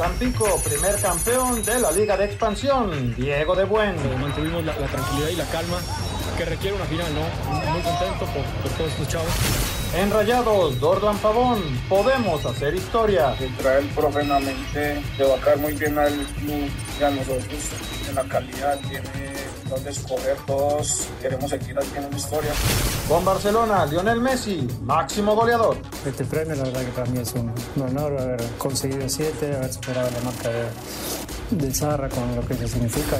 Tampico, primer campeón de la Liga de Expansión, Diego de Buen. Mantuvimos la, tranquilidad y la calma que requiere una final, ¿no? Muy contento por, por todos estos chavos. En Rayados, Dorlan Pavón, podemos hacer historia. El traer profesionalmente, de vacar muy bien al club y a nosotros en la calidad, tiene donde escoger, todos queremos seguir haciendo una historia. Con Barcelona, Lionel Messi, máximo goleador. Este premio la verdad que para mí es un, honor haber conseguido siete, haber superado la marca de, de Zarra con lo que eso significa.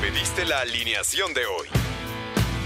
Pediste la alineación de hoy.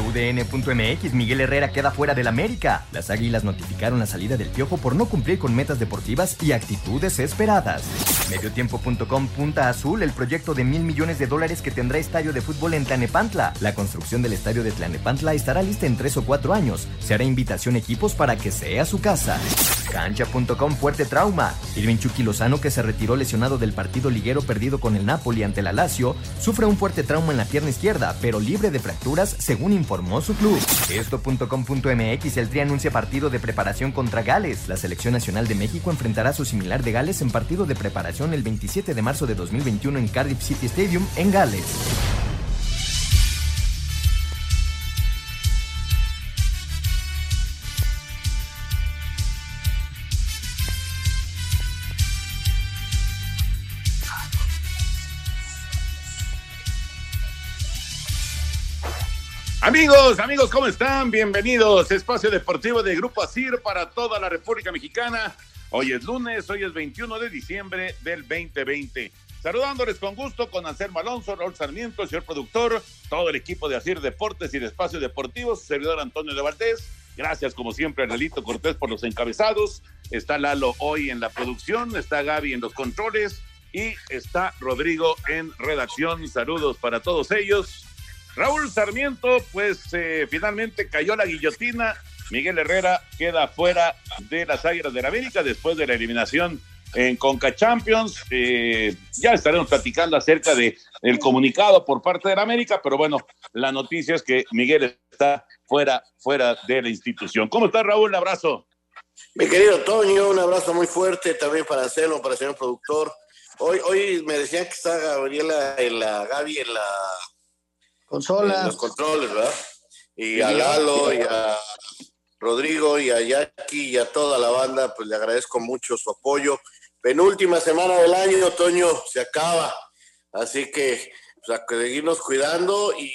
UDN.mx, Miguel Herrera queda fuera del América. Las Águilas notificaron la salida del Piojo por no cumplir con metas deportivas y actitudes esperadas. Mediotiempo.com Punta Azul, el proyecto de mil millones de dólares que tendrá estadio de fútbol en Tlanepantla. La construcción del estadio de Tlanepantla estará lista en tres o cuatro años. Se hará invitación a equipos para que sea su casa. Cancha.com Fuerte trauma. Irving Chucky Lozano, que se retiró lesionado del partido liguero perdido con el Napoli ante la Lazio, sufre un fuerte trauma en la pierna izquierda, pero libre de fracturas, según informó su club. Esto.com.mx el Tri anuncia partido de preparación contra Gales. La selección nacional de México enfrentará a su similar de Gales en partido de preparación el 27 de marzo de 2021 en Cardiff City Stadium en Gales. Amigos, amigos, ¿cómo están? Bienvenidos. Espacio Deportivo de Grupo ASIR para toda la República Mexicana. Hoy es lunes, hoy es 21 de diciembre del 2020. Saludándoles con gusto con Anselmo Alonso, Raúl Sarmiento, señor productor, todo el equipo de ASIR Deportes y de Espacio Deportivos, servidor Antonio de Valdés. Gracias, como siempre, a Relito Cortés por los encabezados. Está Lalo hoy en la producción, está Gaby en los controles y está Rodrigo en redacción. Saludos para todos ellos. Raúl Sarmiento, pues eh, finalmente cayó la guillotina. Miguel Herrera queda fuera de las Águilas de la América después de la eliminación en Conca Champions. Eh, ya estaremos platicando acerca de comunicado por parte de la América, pero bueno, la noticia es que Miguel está fuera, fuera de la institución. ¿Cómo está Raúl? Un abrazo. Mi querido Toño, un abrazo muy fuerte también para hacerlo, para el señor productor. Hoy, hoy me decían que está Gabriela en la Gaby en la Consola. los controles, ¿verdad? Y a Lalo y a Rodrigo y a Jackie y a toda la banda, pues le agradezco mucho su apoyo. Penúltima semana del año, otoño, se acaba. Así que pues, a seguirnos cuidando y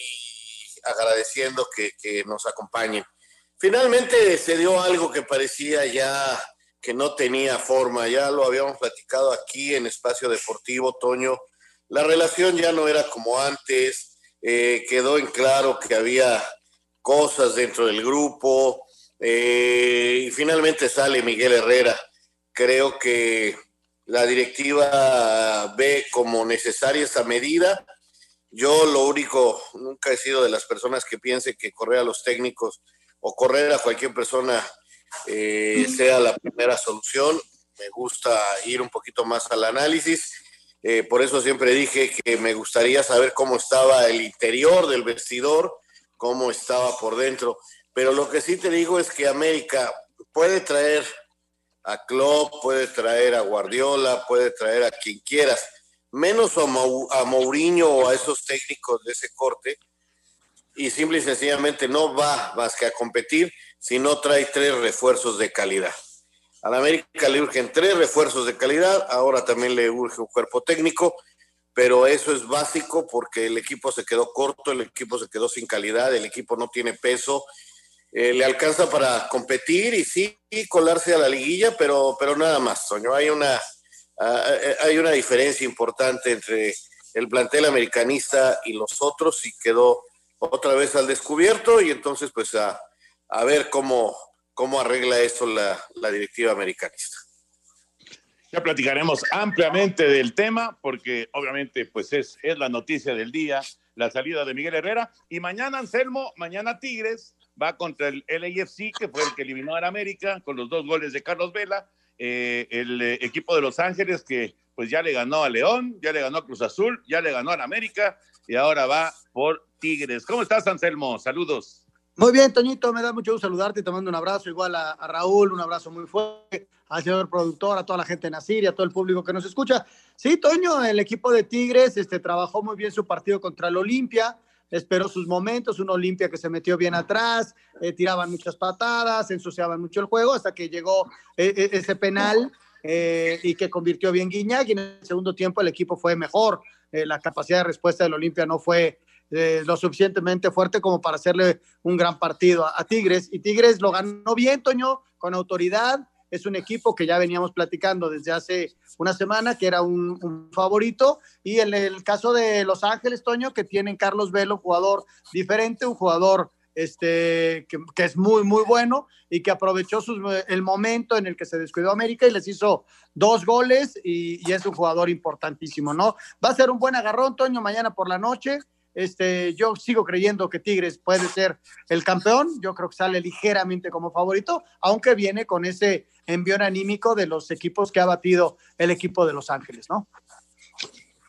agradeciendo que, que nos acompañen. Finalmente se dio algo que parecía ya que no tenía forma, ya lo habíamos platicado aquí en Espacio Deportivo, Toño. La relación ya no era como antes, eh, quedó en claro que había cosas dentro del grupo eh, y finalmente sale Miguel Herrera. Creo que la directiva ve como necesaria esa medida. Yo lo único, nunca he sido de las personas que piense que correr a los técnicos o correr a cualquier persona eh, sea la primera solución. Me gusta ir un poquito más al análisis eh, por eso siempre dije que me gustaría saber cómo estaba el interior del vestidor, cómo estaba por dentro. Pero lo que sí te digo es que América puede traer a Klopp, puede traer a Guardiola, puede traer a quien quieras, menos a, a Mourinho o a esos técnicos de ese corte, y simple y sencillamente no va más que a competir si no trae tres refuerzos de calidad. A la América le urgen tres refuerzos de calidad, ahora también le urge un cuerpo técnico, pero eso es básico porque el equipo se quedó corto, el equipo se quedó sin calidad, el equipo no tiene peso, eh, le alcanza para competir y sí colarse a la liguilla, pero, pero nada más, Soño. Hay una, eh, hay una diferencia importante entre el plantel americanista y los otros y quedó otra vez al descubierto y entonces pues a a ver cómo, cómo arregla esto la, directiva americanista. Ya platicaremos ampliamente del tema, porque obviamente pues es, es la noticia del día, la salida de Miguel Herrera. Y mañana, Anselmo, mañana Tigres va contra el LAFC, que fue el que eliminó a América con los dos goles de Carlos Vela. Eh, el eh, equipo de Los Ángeles que pues ya le ganó a León, ya le ganó a Cruz Azul, ya le ganó a América y ahora va por Tigres. ¿Cómo estás, Anselmo? Saludos. Muy bien, Toñito, me da mucho gusto saludarte te mando un abrazo igual a, Raúl, un abrazo muy fuerte, al señor productor, a toda la gente de Nacir y a todo el público que nos escucha. Sí, Toño, el equipo de Tigres este, trabajó muy bien su partido contra el Olimpia, esperó sus momentos, un Olimpia que se metió bien atrás, eh, tiraban muchas patadas, ensuciaban mucho el juego hasta que llegó eh, ese penal eh, y que convirtió bien Guiñac y en el segundo tiempo el equipo fue mejor, la capacidad de respuesta del Olimpia no fue eh, lo suficientemente fuerte como para hacerle un gran partido a, Tigres. Y Tigres lo ganó bien, Toño, con autoridad. Es un equipo que ya veníamos platicando desde hace una semana, que era un, favorito. Y en el caso de Los Ángeles, Toño, que tienen Carlos Velo, jugador diferente, un jugador este, que, es muy, muy bueno y que aprovechó el momento en el que se descuidó América y les hizo dos goles y, y, es un jugador importantísimo, ¿no? Va a ser un buen agarrón, Toño, mañana por la noche. Este, yo sigo creyendo que Tigres puede ser el campeón. Yo creo que sale ligeramente como favorito, aunque viene con ese envión anímico de los equipos que ha batido el equipo de Los Ángeles, ¿no?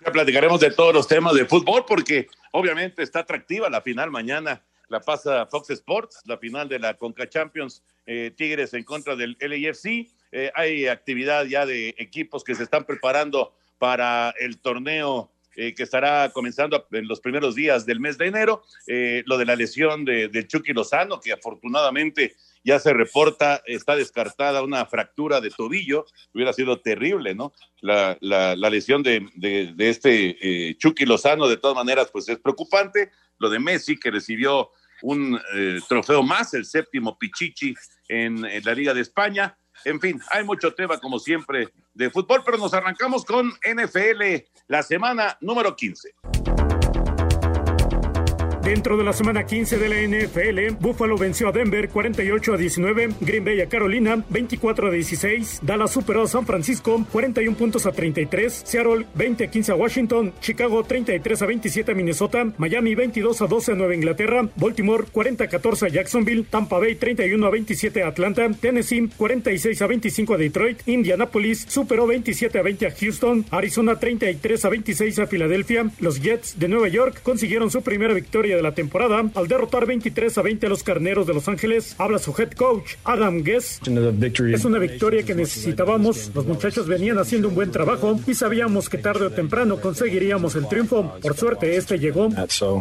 Ya platicaremos de todos los temas de fútbol, porque obviamente está atractiva la final mañana. La pasa Fox Sports, la final de la Conca Champions, eh, Tigres en contra del LAFC. Eh, hay actividad ya de equipos que se están preparando para el torneo eh, que estará comenzando en los primeros días del mes de enero. Eh, lo de la lesión de, Chucky Lozano, que afortunadamente ya se reporta, está descartada una fractura de tobillo, hubiera sido terrible, ¿no? La, la, la lesión de, de, este eh, Chucky Lozano, de todas maneras, pues es preocupante. Lo de Messi, que recibió un eh, trofeo más, el séptimo Pichichi en la Liga de España. En fin, hay mucho tema, como siempre, de fútbol, pero nos arrancamos con NFL, la semana número 15. Dentro de la semana 15 de la NFL, Buffalo venció a Denver 48 a 19, Green Bay a Carolina 24 a 16, Dallas superó a San Francisco 41 puntos a 33, Seattle 20 a 15 a Washington, Chicago 33 a 27 a Minnesota, Miami 22 a 12 a Nueva Inglaterra, Baltimore 40 a 14 a Jacksonville, Tampa Bay 31 a 27 a Atlanta, Tennessee 46 a 25 a Detroit, Indianapolis superó 27 a 20 a Houston, Arizona 33 a 26 a Filadelfia, los Jets de Nueva York consiguieron su primera victoria de la temporada al derrotar 23 a 20 a los Carneros de Los Ángeles. Habla su head coach, Adam Guess. Es una victoria que necesitábamos. Los muchachos venían haciendo un buen trabajo y sabíamos que tarde o temprano conseguiríamos el triunfo. Por suerte, este llegó.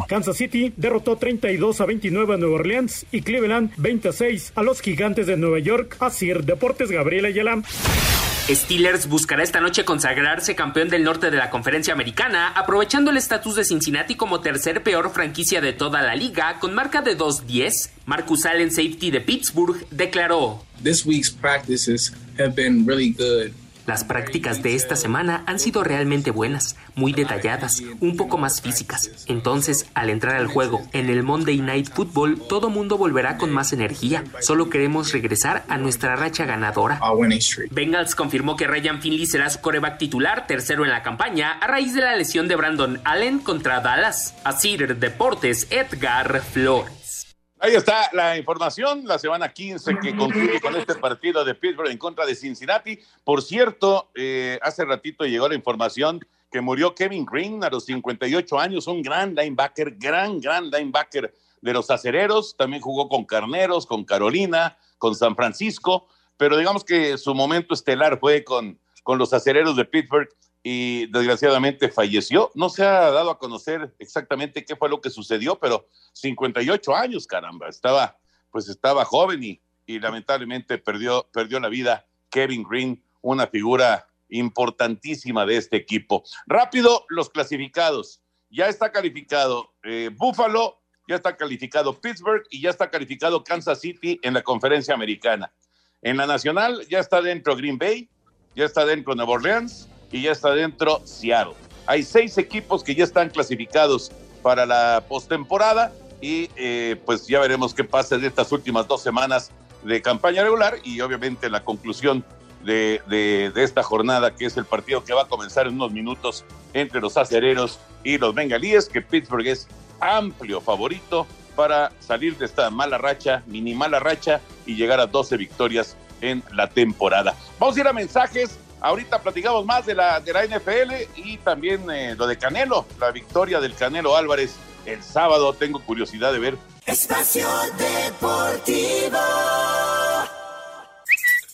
Kansas City derrotó 32 a 29 a Nueva Orleans y Cleveland 26 a los Gigantes de Nueva York. Así, Deportes Gabriela Ayala. Steelers buscará esta noche consagrarse campeón del norte de la conferencia americana, aprovechando el estatus de Cincinnati como tercer peor franquicia de toda la liga, con marca de 2-10. Marcus Allen, safety de Pittsburgh, declaró: This week's practices have been really good. Las prácticas de esta semana han sido realmente buenas, muy detalladas, un poco más físicas. Entonces, al entrar al juego en el Monday Night Football, todo mundo volverá con más energía. Solo queremos regresar a nuestra racha ganadora. Bengals confirmó que Ryan Finley será su coreback titular, tercero en la campaña, a raíz de la lesión de Brandon Allen contra Dallas. Asir Deportes, Edgar Flores. Ahí está la información, la semana 15 que concluye con este partido de Pittsburgh en contra de Cincinnati. Por cierto, eh, hace ratito llegó la información que murió Kevin Green a los 58 años, un gran linebacker, gran, gran linebacker de los acereros. También jugó con Carneros, con Carolina, con San Francisco, pero digamos que su momento estelar fue con, con los acereros de Pittsburgh y desgraciadamente falleció. No se ha dado a conocer exactamente qué fue lo que sucedió, pero 58 años, caramba, estaba, pues estaba joven y, lamentablemente perdió, perdió la vida Kevin Green, una figura importantísima de este equipo. Rápido, los clasificados. Ya está calificado eh, Buffalo, ya está calificado Pittsburgh y ya está calificado Kansas City en la conferencia americana. En la nacional ya está dentro Green Bay, ya está dentro Nueva Orleans, y ya está dentro Seattle. Hay seis equipos que ya están clasificados para la postemporada y eh, pues ya veremos qué pasa de estas últimas dos semanas de campaña regular y obviamente la conclusión de, de, esta jornada, que es el partido que va a comenzar en unos minutos entre los acereros y los bengalíes, que Pittsburgh es amplio favorito para salir de esta mala racha, mini mala racha y llegar a 12 victorias en la temporada. Vamos a ir a mensajes. Ahorita platicamos más de la, de la NFL y también eh, lo de Canelo, la victoria del Canelo Álvarez el sábado. Tengo curiosidad de ver. Espacio Deportivo.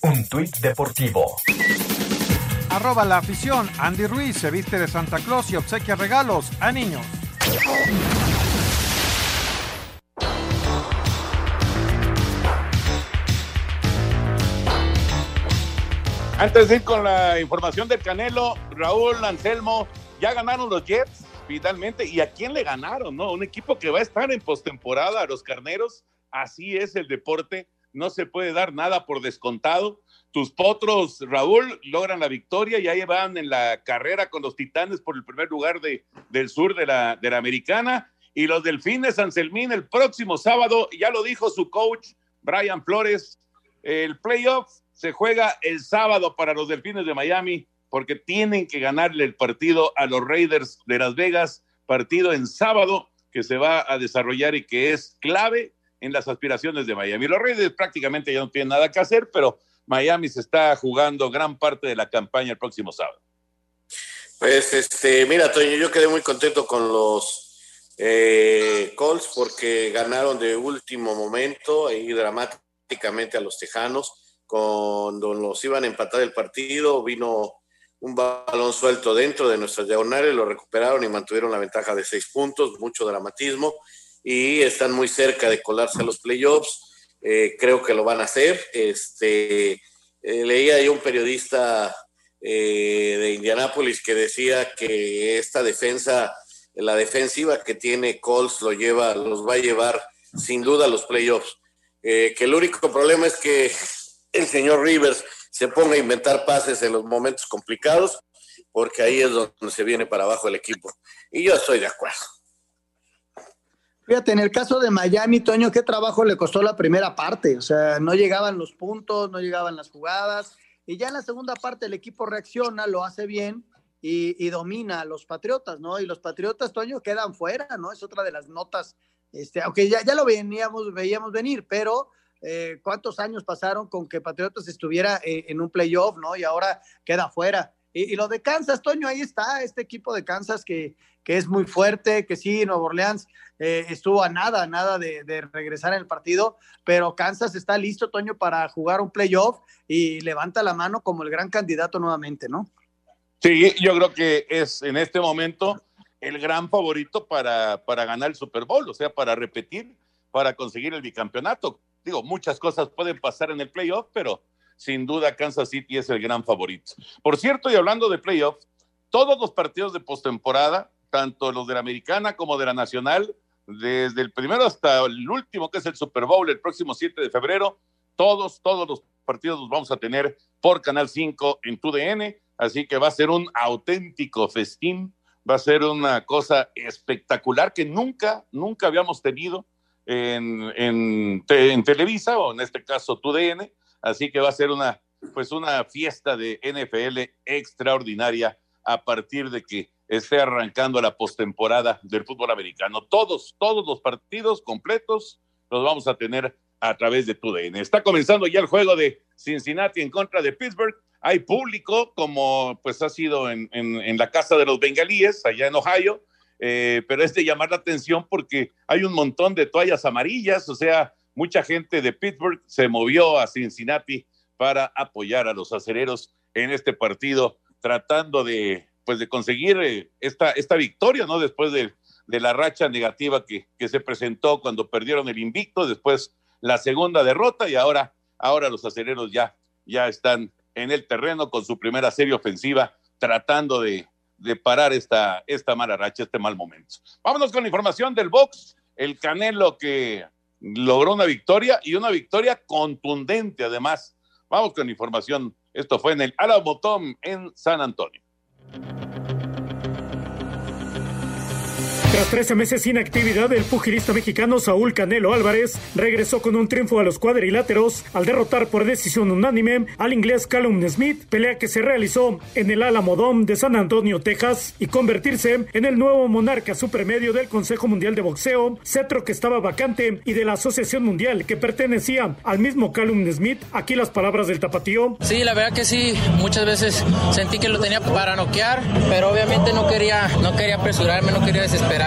Un tuit deportivo. Arroba la afición. Andy Ruiz se viste de Santa Claus y obsequia regalos a niños. Antes de ir con la información del Canelo, Raúl Anselmo, ya ganaron los Jets finalmente. ¿Y a quién le ganaron? ¿No? Un equipo que va a estar en postemporada a los carneros. Así es el deporte. No se puede dar nada por descontado. Tus potros, Raúl, logran la victoria y ahí van en la carrera con los titanes por el primer lugar de, del sur de la, de la americana. Y los delfines, Anselmín, el próximo sábado, ya lo dijo su coach, Brian Flores, el playoff se juega el sábado para los delfines de Miami porque tienen que ganarle el partido a los Raiders de Las Vegas, partido en sábado que se va a desarrollar y que es clave en las aspiraciones de Miami. Los Raiders prácticamente ya no tienen nada que hacer, pero Miami se está jugando gran parte de la campaña el próximo sábado. Pues este, mira, Toño, yo quedé muy contento con los eh, Colts porque ganaron de último momento y dramáticamente a los Tejanos. Cuando los iban a empatar el partido, vino un balón suelto dentro de nuestras diagonales, lo recuperaron y mantuvieron la ventaja de seis puntos, mucho dramatismo, y están muy cerca de colarse a los playoffs. Eh, creo que lo van a hacer. Este, eh, leía yo un periodista eh, de Indianápolis que decía que esta defensa, la defensiva que tiene Colts, lo lleva, los va a llevar sin duda a los playoffs. que el único problema es que el señor Rivers se ponga a inventar pases en los momentos complicados, porque ahí es donde se viene para abajo el equipo. Y yo estoy de acuerdo. Fíjate, en el caso de Miami, Toño, ¿qué trabajo le costó la primera parte? O sea, no llegaban los puntos, no llegaban las jugadas, y ya en la segunda parte el equipo reacciona, lo hace bien y, domina a los Patriotas, ¿no? Y los Patriotas, Toño, quedan fuera, ¿no? Es otra de las notas, este, aunque ya, ya lo veníamos, veíamos venir, pero eh, cuántos años pasaron con que Patriotas estuviera eh, en un playoff, ¿no? Y ahora queda fuera. Y, lo de Kansas, Toño, ahí está, este equipo de Kansas que, que es muy fuerte, que sí, Nueva Orleans eh, estuvo a nada, nada de, de, regresar en el partido, pero Kansas está listo, Toño, para jugar un playoff y levanta la mano como el gran candidato nuevamente, ¿no? Sí, yo creo que es en este momento el gran favorito para, para ganar el Super Bowl, o sea, para repetir, para conseguir el bicampeonato digo, muchas cosas pueden pasar en el playoff, pero sin duda Kansas City es el gran favorito. Por cierto, y hablando de playoff, todos los partidos de postemporada, tanto los de la americana como de la nacional, desde el primero hasta el último, que es el Super Bowl, el próximo 7 de febrero, todos, todos los partidos los vamos a tener por Canal 5 en TUDN, así que va a ser un auténtico festín, va a ser una cosa espectacular que nunca, nunca habíamos tenido en, en, Televisa o en este caso TUDN, así que va a ser una, pues una fiesta de NFL extraordinaria a partir de que esté arrancando la postemporada del fútbol americano. Todos, todos los partidos completos los vamos a tener a través de TUDN. Está comenzando ya el juego de Cincinnati en contra de Pittsburgh. Hay público, como pues ha sido en, en, en la casa de los bengalíes, allá en Ohio. Eh, pero es de llamar la atención porque hay un montón de toallas amarillas, o sea, mucha gente de Pittsburgh se movió a Cincinnati para apoyar a los acereros en este partido, tratando de, pues, de conseguir eh, esta, esta victoria, ¿no? Después de, la racha negativa que, que, se presentó cuando perdieron el invicto, después la segunda derrota y ahora, ahora los acereros ya, ya están en el terreno con su primera serie ofensiva, tratando de, de parar esta, esta mala racha, este mal momento. Vámonos con la información del box. El Canelo que logró una victoria y una victoria contundente además. Vamos con la información. Esto fue en el Alabotón en San Antonio. Tras 13 meses sin actividad, el pugilista mexicano Saúl Canelo Álvarez regresó con un triunfo a los cuadriláteros al derrotar por decisión unánime al inglés Callum Smith, pelea que se realizó en el Alamo Dome de San Antonio, Texas, y convertirse en el nuevo monarca supermedio del Consejo Mundial de Boxeo, cetro que estaba vacante, y de la Asociación Mundial que pertenecía al mismo Callum Smith. Aquí las palabras del tapatío. Sí, la verdad que sí, muchas veces sentí que lo tenía para noquear, pero obviamente no quería, no quería apresurarme, no quería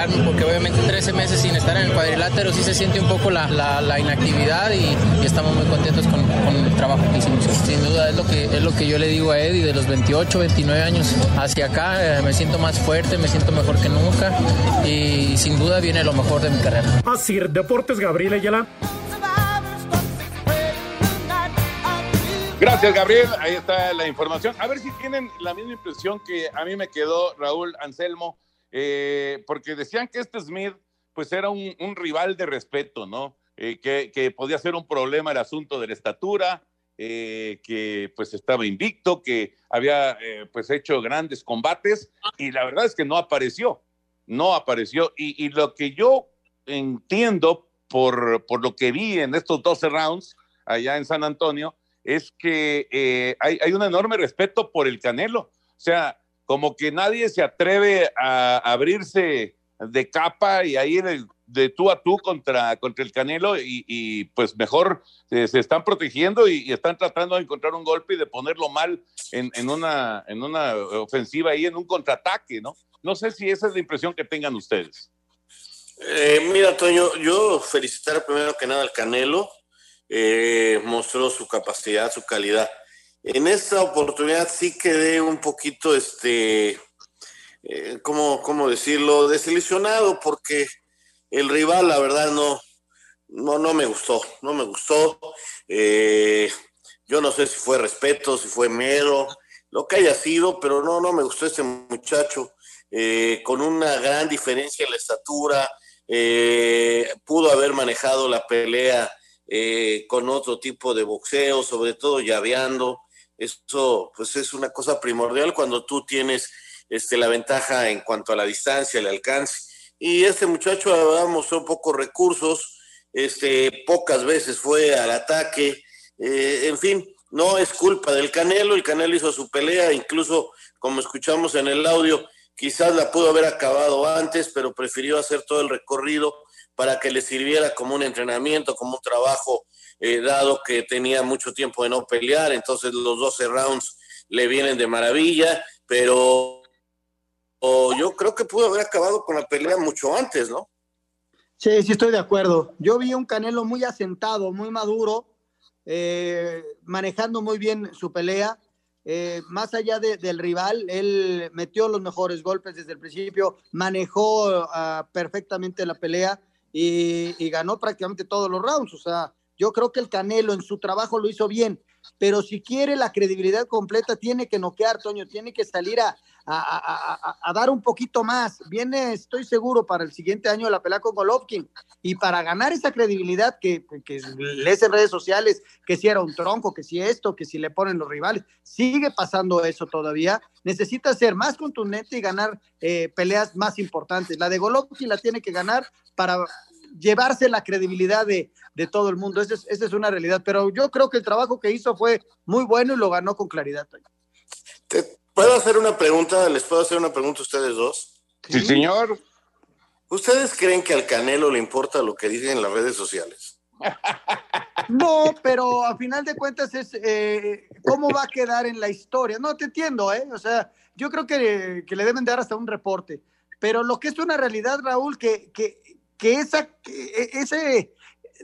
porque obviamente 13 meses sin estar en el cuadrilátero sí se siente un poco la, la, inactividad y, estamos muy contentos con, con, el trabajo que hicimos. Sin duda es lo que, es lo que yo le digo a Eddie de los 28, 29 años hacia acá, eh, me siento más fuerte, me siento mejor que nunca y sin duda viene lo mejor de mi carrera. Así, Deportes Gabriel Ayala. Gracias, Gabriel. Ahí está la información. A ver si tienen la misma impresión que a mí me quedó Raúl Anselmo, eh, porque decían que este Smith, pues era un, rival de respeto, ¿no? Eh, que, podía ser un problema el asunto de la estatura, eh, que pues estaba invicto, que había pues hecho grandes combates y la verdad es que no apareció, no apareció. Y, y lo que yo entiendo por, por lo que vi en estos 12 rounds allá en San Antonio, es que eh, hay, un enorme respeto por el Canelo. O sea, como que nadie se atreve a abrirse de capa y ahí de, de tú a tú contra, contra el Canelo y, pues mejor eh, se están protegiendo y, están tratando de encontrar un golpe y de ponerlo mal en, una, en una ofensiva ahí, en un contraataque, ¿no? No sé si esa es la impresión que tengan ustedes. Eh, mira, Toño, yo felicitar primero que nada al Canelo eh, mostró su capacidad, su calidad. En esta oportunidad sí quedé un poquito, este, eh, ¿cómo, decirlo? Desilusionado porque el rival, la verdad, no, no, no me gustó, no me gustó. Eh, yo no sé si fue respeto, si fue mero, lo que haya sido, pero no, no me gustó este muchacho, con una gran diferencia en la estatura, pudo haber manejado la pelea eh, con otro tipo de boxeo, sobre todo llaveando. Eso pues es una cosa primordial cuando tú tienes este, la ventaja en cuanto a la distancia, el alcance. Y este muchacho verdad, mostró pocos recursos, este, pocas veces fue al ataque, eh, en fin, no es culpa del Canelo, el Canelo hizo su pelea, incluso como escuchamos en el audio, quizás la pudo haber acabado antes, pero prefirió hacer todo el recorrido para que le sirviera como un entrenamiento, como un trabajo, eh, dado que tenía mucho tiempo de no pelear, entonces los 12 rounds le vienen de maravilla, pero yo creo que pudo haber acabado con la pelea mucho antes, ¿no? Sí, sí estoy de acuerdo. Yo vi un Canelo muy asentado, muy maduro, eh, manejando muy bien su pelea. Eh, más allá del rival, él metió los mejores golpes desde el principio, manejó ah, perfectamente la pelea y, ganó prácticamente todos los rounds. O sea, yo creo que el Canelo en su trabajo lo hizo bien, pero si quiere la credibilidad completa, tiene que noquear, Toño, tiene que salir a, dar un poquito más. Viene, estoy seguro, para el siguiente año la pelea con Golovkin. Y para ganar esa credibilidad que, que lees en redes sociales, que si era un tronco, que si esto, que si le ponen los rivales, sigue pasando eso todavía. Necesita ser más contundente y ganar eh, peleas más importantes. La de Golovkin la tiene que ganar para llevarse la credibilidad de, todo el mundo. Esa es, una realidad. Pero yo creo que el trabajo que hizo fue muy bueno y lo ganó con claridad. ¿Te puedo hacer una pregunta? ¿Les puedo hacer una pregunta a ustedes dos? Sí, señor. ¿Ustedes creen que al Canelo le importa lo que dicen en las redes sociales? No, pero a final de cuentas es eh, cómo va a quedar en la historia. No, te entiendo, ¿eh? O sea, yo creo que, que le deben dar hasta un reporte. Pero lo que es una realidad, Raúl, que, que que esa, e, ese,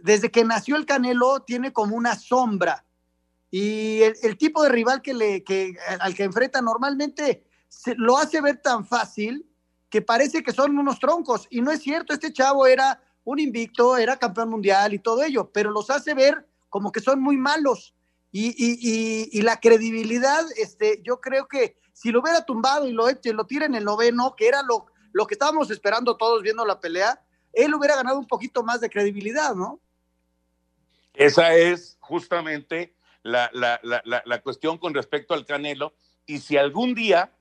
desde que nació el Canelo, tiene como una sombra. Y el, tipo de rival que le, que, al que enfrenta normalmente lo hace ver tan fácil que parece que son unos troncos. Y no es cierto, este chavo era un invicto, era campeón mundial y todo ello, pero los hace ver como que son muy malos. Y, y, y, la credibilidad, este, yo creo que si lo hubiera tumbado y lo, lo tira en el noveno, que era lo, lo que estábamos esperando todos viendo la pelea, él hubiera ganado un poquito más de credibilidad, ¿no? Esa es justamente la, cuestión con respecto al Canelo. Y si algún día,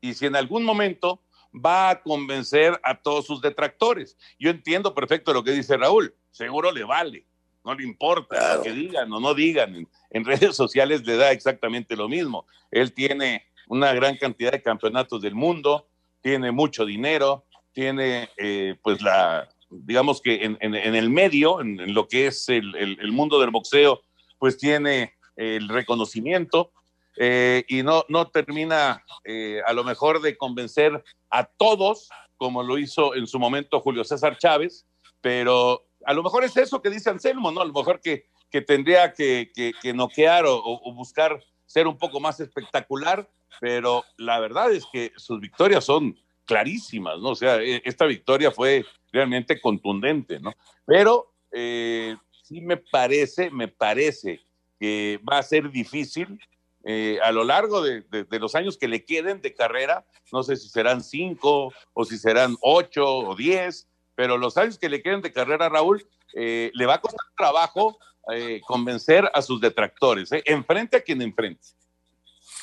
y si en algún momento va a convencer a todos sus detractores. Yo entiendo perfecto lo que dice Raúl, seguro le vale, no le importa lo que digan o no digan, en, en redes sociales le da exactamente lo mismo. Él tiene una gran cantidad de campeonatos del mundo, tiene mucho dinero, tiene eh, pues la, digamos que en, en, en el medio, en, en, lo que es el, el, el, mundo del boxeo, pues tiene el reconocimiento eh, y no, no termina eh, a lo mejor de convencer a todos, como lo hizo en su momento Julio César Chávez, pero a lo mejor es eso que dice Anselmo, ¿no? A lo mejor que, que tendría que, que, que noquear o, o buscar ser un poco más espectacular, pero la verdad es que sus victorias son clarísimas, ¿no? O sea, e, esta victoria fue realmente contundente, ¿no? Pero eh, sí me parece, me parece que va a ser difícil eh, a lo largo de, los años que le queden de carrera, no sé si serán cinco o si serán ocho o diez, pero los años que le queden de carrera, Raúl, eh, le va a costar trabajo eh, convencer a sus detractores, enfrente a quien enfrente.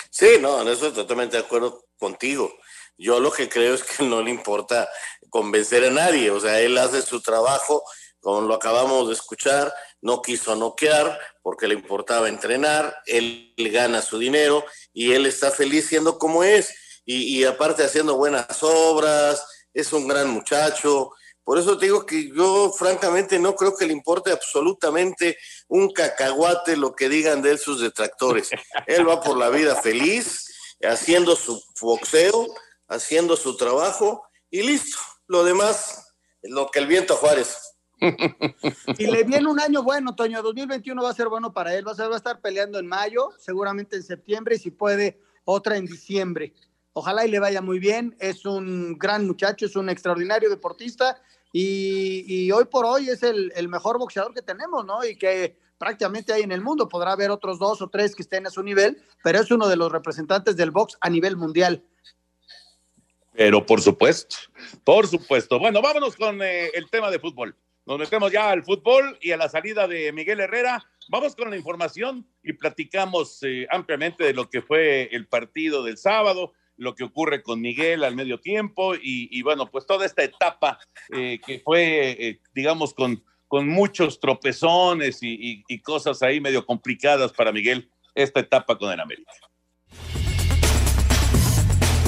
Sí, no, en eso estoy totalmente de acuerdo contigo. Yo lo que creo es que no le importa convencer a nadie, o sea, él hace su trabajo, como lo acabamos de escuchar, no quiso noquear porque le importaba entrenar, él gana su dinero y él está feliz siendo como es y, y aparte haciendo buenas obras, es un gran muchacho, por eso te digo que yo francamente no creo que le importe absolutamente un cacahuate lo que digan de él sus detractores. él va por la vida feliz, haciendo su boxeo, haciendo su trabajo y listo. Lo demás, lo que el viento Juárez. Y le viene un año bueno, Toño. 2021 va a ser bueno para él. Va a, va a estar peleando en mayo, seguramente en septiembre y si puede, otra en diciembre. Ojalá y le vaya muy bien. Es un gran muchacho, es un extraordinario deportista y, hoy por hoy es el, el, mejor boxeador que tenemos, ¿no? Y que prácticamente hay en el mundo. Podrá haber otros dos o tres que estén a su nivel, pero es uno de los representantes del box a nivel mundial. Pero por supuesto, por supuesto. Bueno, vámonos con eh, el tema de fútbol. Nos metemos ya al fútbol y a la salida de Miguel Herrera. Vamos con la información y platicamos eh, ampliamente de lo que fue el partido del sábado, lo que ocurre con Miguel al medio tiempo y, bueno, pues toda esta etapa eh, que fue, digamos, con, con muchos tropezones y, y cosas ahí medio complicadas para Miguel, esta etapa con el América.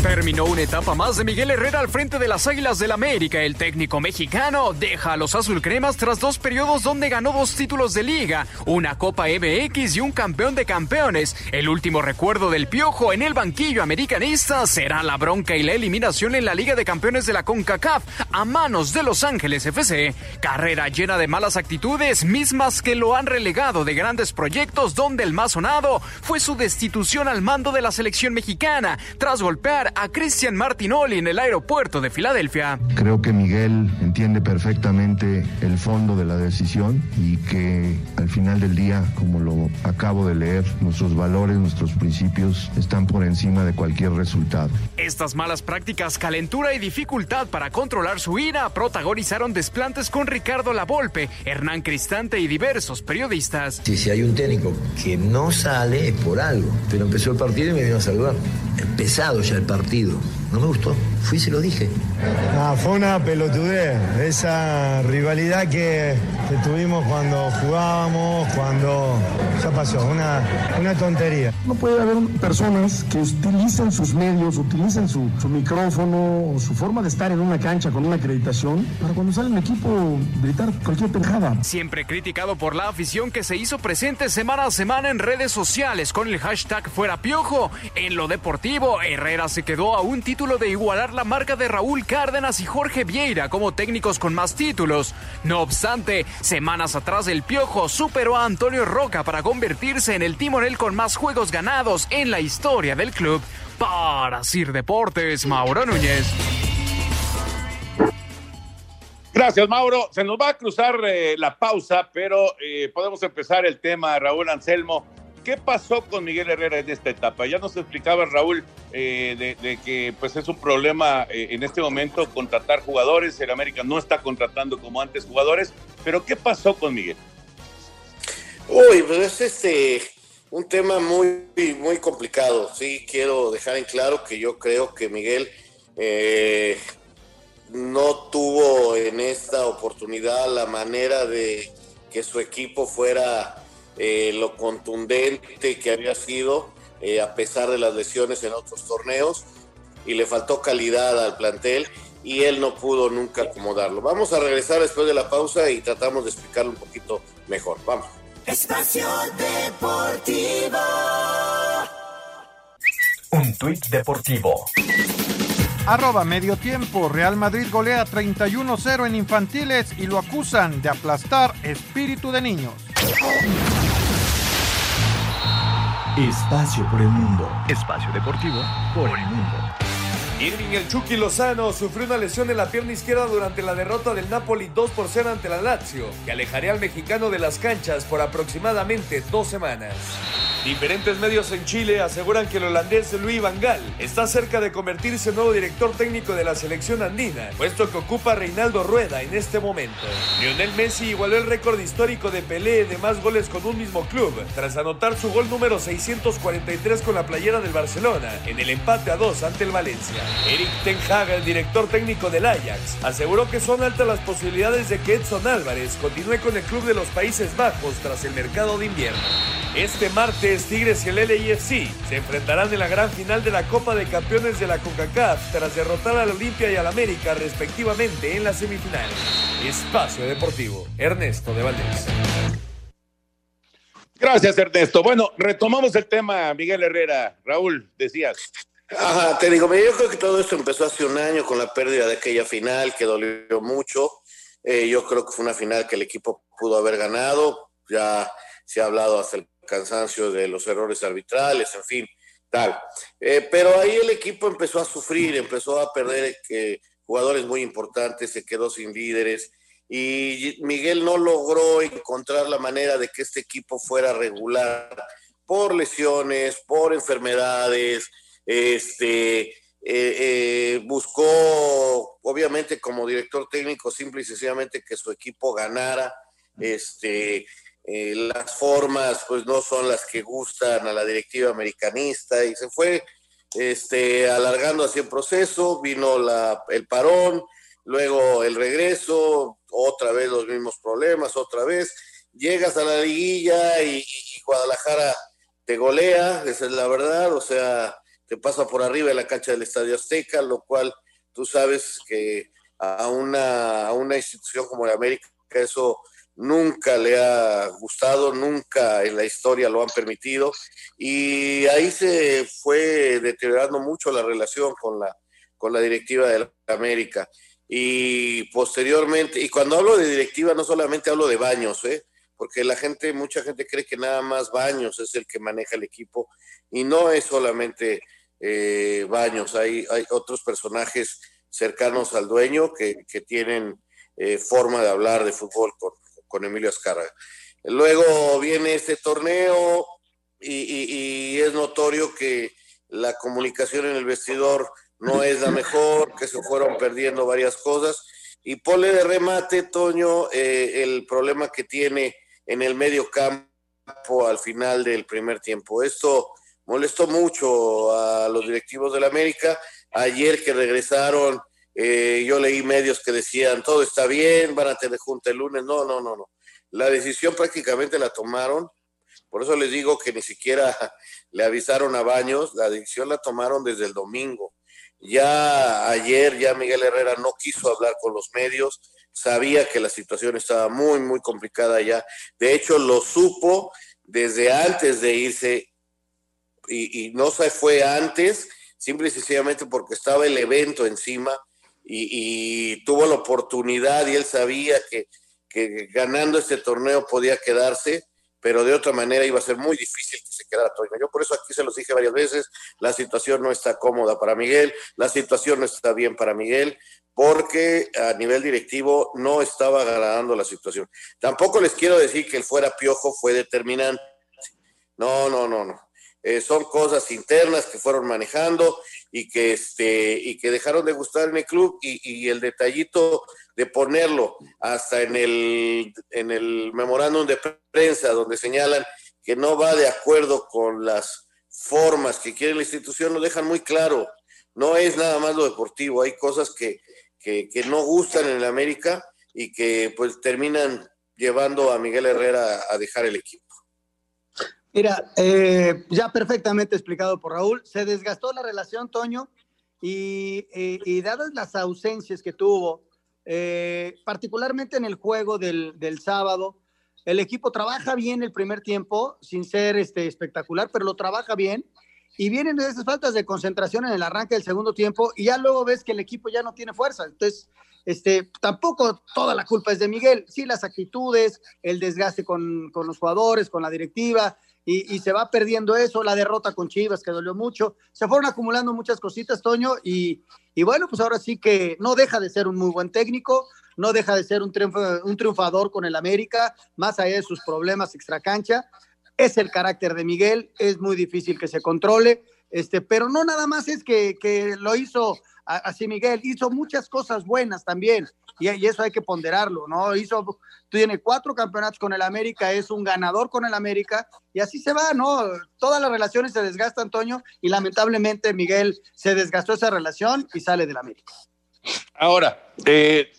Terminó una etapa más de Miguel Herrera al frente de las Águilas del América. El técnico mexicano deja a los azulcremas tras dos periodos donde ganó dos títulos de liga, una Copa MX y un campeón de campeones. El último recuerdo del piojo en el banquillo americanista será la bronca y la eliminación en la Liga de Campeones de la CONCACAF a manos de Los Ángeles FC. Carrera llena de malas actitudes, mismas que lo han relegado de grandes proyectos donde el más sonado fue su destitución al mando de la selección mexicana tras golpear a Cristian Martinoli en el aeropuerto de Filadelfia. Creo que Miguel entiende perfectamente el fondo de la decisión y que al final del día, como lo acabo de leer, nuestros valores, nuestros principios están por encima de cualquier resultado. Estas malas prácticas, calentura y dificultad para controlar su ira protagonizaron desplantes con Ricardo Lavolpe, Hernán Cristante y diversos periodistas. Si, si hay un técnico que no sale es por algo, pero empezó el partido y me vino a saludar. Empezado ya el partido partido. No me gustó. Fui y se lo dije. Ah, fue una pelotudez. Esa rivalidad que, que, tuvimos cuando jugábamos, cuando. Ya pasó, una, una tontería. No puede haber personas que utilicen sus medios, utilicen su, su micrófono o su forma de estar en una cancha con una acreditación para cuando sale el equipo gritar cualquier pendejada. Siempre criticado por la afición que se hizo presente semana a semana en redes sociales con el hashtag Fuera Piojo. En lo deportivo, Herrera se quedó a un título de igualar la marca de Raúl Cárdenas y Jorge Vieira como técnicos con más títulos. No obstante, semanas atrás el Piojo superó a Antonio Roca para convertirse en el timonel con más juegos ganados en la historia del club. Para Sir Deportes, Mauro Núñez. Gracias, Mauro. Se nos va a cruzar eh, la pausa, pero eh, podemos empezar el tema, Raúl Anselmo. ¿Qué pasó con Miguel Herrera en esta etapa? Ya nos explicaba Raúl eh, de, que pues es un problema eh, en este momento contratar jugadores. El América no está contratando como antes jugadores, pero ¿qué pasó con Miguel? Uy, pues es este un tema muy, muy complicado. Sí, quiero dejar en claro que yo creo que Miguel eh, no tuvo en esta oportunidad la manera de que su equipo fuera eh, lo contundente que había sido, eh, a pesar de las lesiones en otros torneos, y le faltó calidad al plantel y él no pudo nunca acomodarlo. Vamos a regresar después de la pausa y tratamos de explicarlo un poquito mejor. Vamos. Espacio Deportivo. Un tuit deportivo. Arroba medio tiempo. Real Madrid golea 31-0 en infantiles y lo acusan de aplastar espíritu de niños. Espacio por el mundo. Espacio deportivo por el mundo. Irving el Chucky Lozano sufrió una lesión en la pierna izquierda durante la derrota del Napoli 2 por 0 ante la Lazio, que alejaría al mexicano de las canchas por aproximadamente dos semanas. Diferentes medios en Chile aseguran que el holandés Luis Van Gaal está cerca de convertirse en nuevo director técnico de la selección andina, puesto que ocupa Reinaldo Rueda en este momento. Lionel Messi igualó el récord histórico de Pelé de más goles con un mismo club, tras anotar su gol número 643 con la playera del Barcelona en el empate a 2 ante el Valencia. Eric Ten Hag, el director técnico del Ajax, aseguró que son altas las posibilidades de que Edson Álvarez continúe con el club de los Países Bajos tras el mercado de invierno. Este martes, Tigres y el LAFC se enfrentarán en la gran final de la Copa de Campeones de la CONCACAF tras derrotar al Olimpia y al América respectivamente en las semifinales. Espacio Deportivo, Ernesto de Valdés. Gracias, Ernesto. Bueno, retomamos el tema, Miguel Herrera. Raúl, decías. Ajá, te digo, yo creo que todo esto empezó hace un año con la pérdida de aquella final que dolió mucho. Eh, yo creo que fue una final que el equipo pudo haber ganado. Ya se ha hablado hasta el cansancio de los errores arbitrales, en fin, tal. Eh, pero ahí el equipo empezó a sufrir, empezó a perder eh, jugadores muy importantes, se quedó sin líderes y Miguel no logró encontrar la manera de que este equipo fuera regular por lesiones, por enfermedades, este, eh, buscó, obviamente, como director técnico, simple y sencillamente que su equipo ganara. Este, eh, las formas pues no son las que gustan a la directiva americanista y se fue este, alargando así el proceso, vino la, el parón, luego el regreso, otra vez los mismos problemas, otra vez, llegas a la liguilla y, Guadalajara te golea, esa es la verdad, o sea, te pasa por arriba de la cancha del Estadio Azteca, lo cual tú sabes que a una, a una institución como la América eso nunca le ha gustado, nunca en la historia lo han permitido y ahí se fue deteriorando mucho la relación con la, con la directiva de la América. Y posteriormente, y cuando hablo de directiva no solamente hablo de baños, ¿eh? porque la gente, mucha gente cree que nada más Baños es el que maneja el equipo y no es solamente eh, Baños, hay, hay otros personajes cercanos al dueño que, que tienen eh, forma de hablar de fútbol con, con Emilio Azcárraga. Luego viene este torneo y, es notorio que la comunicación en el vestidor no es la mejor, que se fueron perdiendo varias cosas. Y pone de remate, Toño, eh, el problema que tiene en el medio campo al final del primer tiempo. Esto molestó mucho a los directivos del América. Ayer que regresaron eh, yo leí medios que decían, todo está bien, van a tener junta el lunes. No, no, no, no. La decisión prácticamente la tomaron. Por eso les digo que ni siquiera le avisaron a Baños, la decisión la tomaron desde el domingo. Ya ayer, ya Miguel Herrera no quiso hablar con los medios, sabía que la situación estaba muy, muy complicada ya. De hecho, lo supo desde antes de irse y, y no se fue antes, simple y sencillamente porque estaba el evento encima y, tuvo la oportunidad y él sabía que, que, ganando este torneo podía quedarse, pero de otra manera iba a ser muy difícil que se quedara Toño. Yo por eso aquí se los dije varias veces, la situación no está cómoda para Miguel, la situación no está bien para Miguel, porque a nivel directivo no estaba agradando la situación. Tampoco les quiero decir que el fuera piojo fue determinante. No, no, no, no. Eh, son cosas internas que fueron manejando y que, este, y que dejaron de gustar en el club y, el detallito de ponerlo hasta en el, en el memorándum de prensa donde señalan que no va de acuerdo con las formas que quiere la institución, lo dejan muy claro. no es nada más lo deportivo, hay cosas que, que, que no gustan en el América y que pues terminan llevando a Miguel Herrera a dejar el equipo. Mira, eh, ya perfectamente explicado por Raúl, se desgastó la relación, Toño, y, dadas las ausencias que tuvo, eh, particularmente en el juego del, del sábado, el equipo trabaja bien el primer tiempo, sin ser este, espectacular, pero lo trabaja bien. Y vienen esas faltas de concentración en el arranque del segundo tiempo y ya luego ves que el equipo ya no tiene fuerza. Entonces, este, tampoco toda la culpa es de Miguel. Sí, las actitudes, el desgaste con, con los jugadores, con la directiva, y, se va perdiendo eso, la derrota con Chivas que dolió mucho. Se fueron acumulando muchas cositas, Toño, y, y bueno, pues ahora sí que no deja de ser un muy buen técnico, no deja de ser un, un triunfador con el América, más allá de sus problemas extracancha. Es el carácter de Miguel, es muy difícil que se controle, este, pero no nada más es que, que lo hizo así Miguel, hizo muchas cosas buenas también, y, eso hay que ponderarlo, ¿no? Hizo, tiene cuatro campeonatos con el América, es un ganador con el América, y así se va, ¿no? Todas las relaciones se desgastan, Toño, y lamentablemente Miguel se desgastó esa relación y sale del América. Ahora, eh,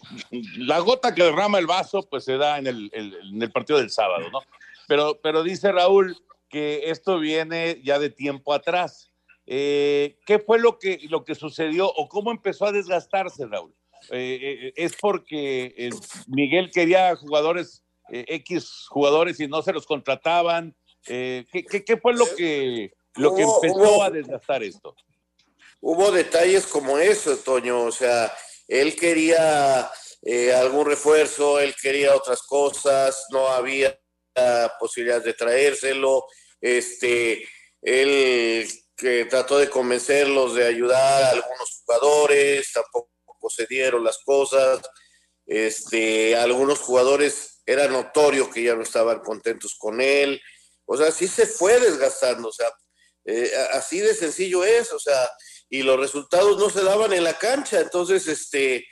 la gota que derrama el vaso, pues se da en el, el- en el partido del sábado, ¿no? Pero, pero dice Raúl que esto viene ya de tiempo atrás. Eh, ¿Qué fue lo que, lo que sucedió o cómo empezó a desgastarse, Raúl? Eh, eh, ¿Es porque eh, Miguel quería jugadores, eh, X jugadores y no se los contrataban? Eh, ¿qué, qué, qué fue lo que, lo que Hubo- empezó hubo- a desgastar esto? Hubo detalles como eso, Toño, o sea, él quería eh, algún refuerzo, él quería otras cosas, no había ah, posibilidad de traérselo, este, él que trató de convencerlos de ayudar a algunos jugadores, tampoco se dieron las cosas, este, algunos jugadores era notorio que ya no estaban contentos con él, o sea, sí se fue desgastando, o sea, eh, así de sencillo es, o sea, y los resultados no se daban en la cancha, entonces, este,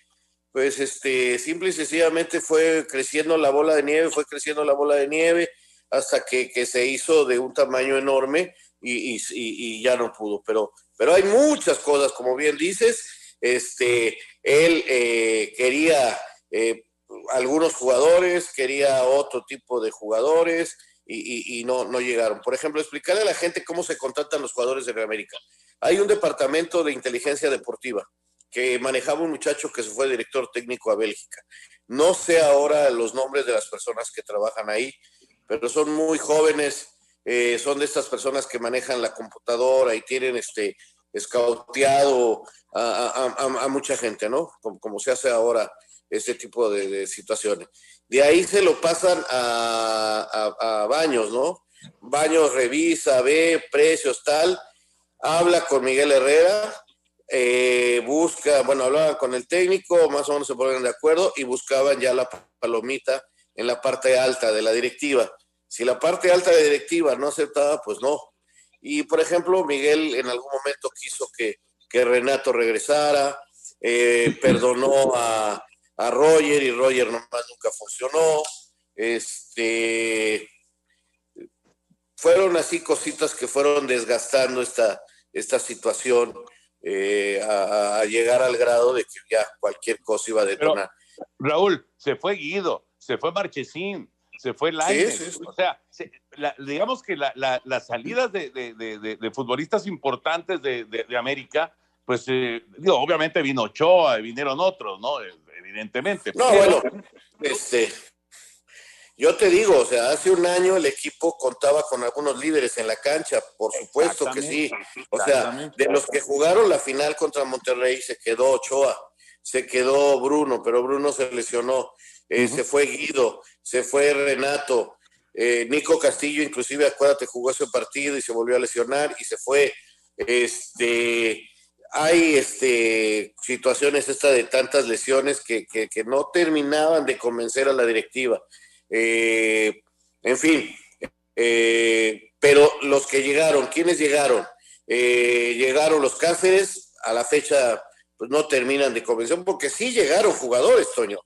pues, este, simple y sencillamente fue creciendo la bola de nieve, fue creciendo la bola de nieve hasta que, que se hizo de un tamaño enorme y- y- y ya no pudo, pero, pero hay muchas cosas, como bien dices, este, él eh, quería eh, algunos jugadores, quería otro tipo de jugadores y, no, no llegaron. Por ejemplo, explicarle a la gente cómo se contratan los jugadores de América. Hay un departamento de inteligencia deportiva que manejaba un muchacho que se fue director técnico a Bélgica. No sé ahora los nombres de las personas que trabajan ahí, pero son muy jóvenes, eh, son de estas personas que manejan la computadora y tienen este escauteado a, mucha gente, ¿no? Como, se hace ahora este tipo de, situaciones. De ahí se lo pasan a Baños, ¿no? Baños revisa, ve precios, tal, habla con Miguel Herrera, eh, busca, bueno, hablaban con el técnico, más o menos se ponen de acuerdo y buscaban ya la palomita en la parte alta de la directiva. Si la parte alta de la directiva no aceptaba, pues no. Y por ejemplo, Miguel en algún momento quiso que, que Renato regresara, eh, perdonó a, a Roger y Roger nomás nunca funcionó. Este, fueron así cositas que fueron desgastando esta, esta situación eh, a, a llegar al grado de que ya cualquier cosa iba a detonar. Raúl, se fue Guido, se fue Marchesín, se fue Lainez. Sí, sí, sí. O sea, se- la- digamos que la- la- las salidas de, de- de- de- de futbolistas importantes de, América, pues eh, digo, obviamente vino Ochoa, vinieron otros, ¿no? Eh, Evidentemente. No, Pero- bueno, este, yo te digo, o sea, hace un año el equipo contaba con algunos líderes en la cancha, por supuesto que sí. O sea, de los que jugaron la final contra Monterrey se quedó Ochoa, se quedó Bruno, pero Bruno se lesionó, eh, se fue Guido, se fue Renato, eh, Nico Castillo, inclusive, acuérdate, jugó ese partido y se volvió a lesionar y se fue. Este, hay este, situaciones esta de tantas lesiones que, que- no terminaban de convencer a la directiva. Eh, en fin, eh, pero los que llegaron, ¿quiénes llegaron? Eh, llegaron los Cáceres, a la fecha pues no terminan de convencer, porque sí llegaron jugadores, Toño.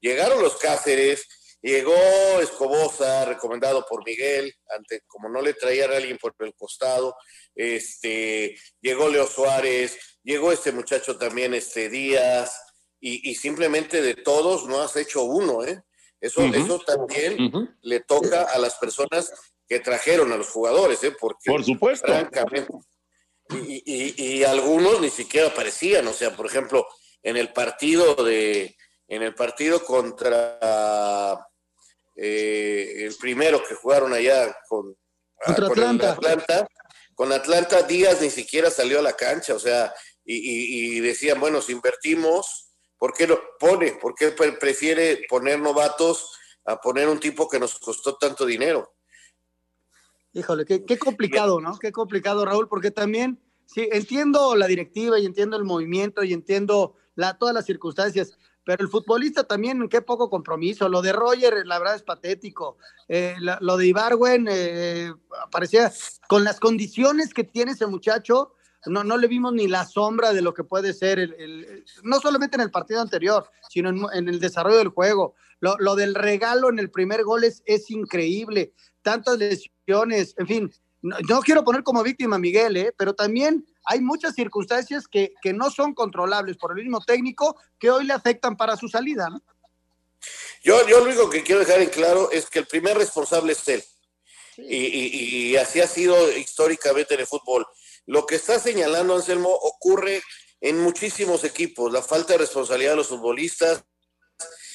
Llegaron los Cáceres, Llegó Escobosa, recomendado por Miguel, ante, como no le traía a alguien por el costado, este, llegó Leo Suárez, llegó este muchacho también, este Díaz, y, simplemente de todos no has hecho uno, ¿eh? Eso, eso también le toca a las personas que trajeron a los jugadores, ¿eh? Porque, por supuesto. Francamente, y, y, algunos ni siquiera aparecían, o sea, por ejemplo, en el partido de, en el partido contra eh, el primero que jugaron allá con, contra Atlanta. con Atlanta, Díaz ni siquiera salió a la cancha, o sea, y, y decían, bueno, si invertimos ¿Por qué lo pone? ¿Por qué prefiere poner novatos a poner un tipo que nos costó tanto dinero? Híjole, qué, complicado, ¿no? Qué complicado, Raúl, porque también, sí, entiendo la directiva y entiendo el movimiento y entiendo la, todas las circunstancias, pero el futbolista también, qué poco compromiso. Lo de Roger, la verdad, es patético. Eh, lo de Ibarwen, eh, parecía, con las condiciones que tiene ese muchacho, no, no le vimos ni la sombra de lo que puede ser, el, no solamente en el partido anterior, sino en, el desarrollo del juego. Lo, del regalo en el primer gol es, es increíble, tantas lesiones, en fin, no, quiero poner como víctima a Miguel, ¿eh? pero también hay muchas circunstancias que, que, no son controlables por el mismo técnico que hoy le afectan para su salida. ¿no? Yo, yo lo único que quiero dejar en claro es que el primer responsable es él. Y, y, y, así ha sido históricamente en el fútbol. Lo que está señalando Anselmo ocurre en muchísimos equipos, la falta de responsabilidad de los futbolistas,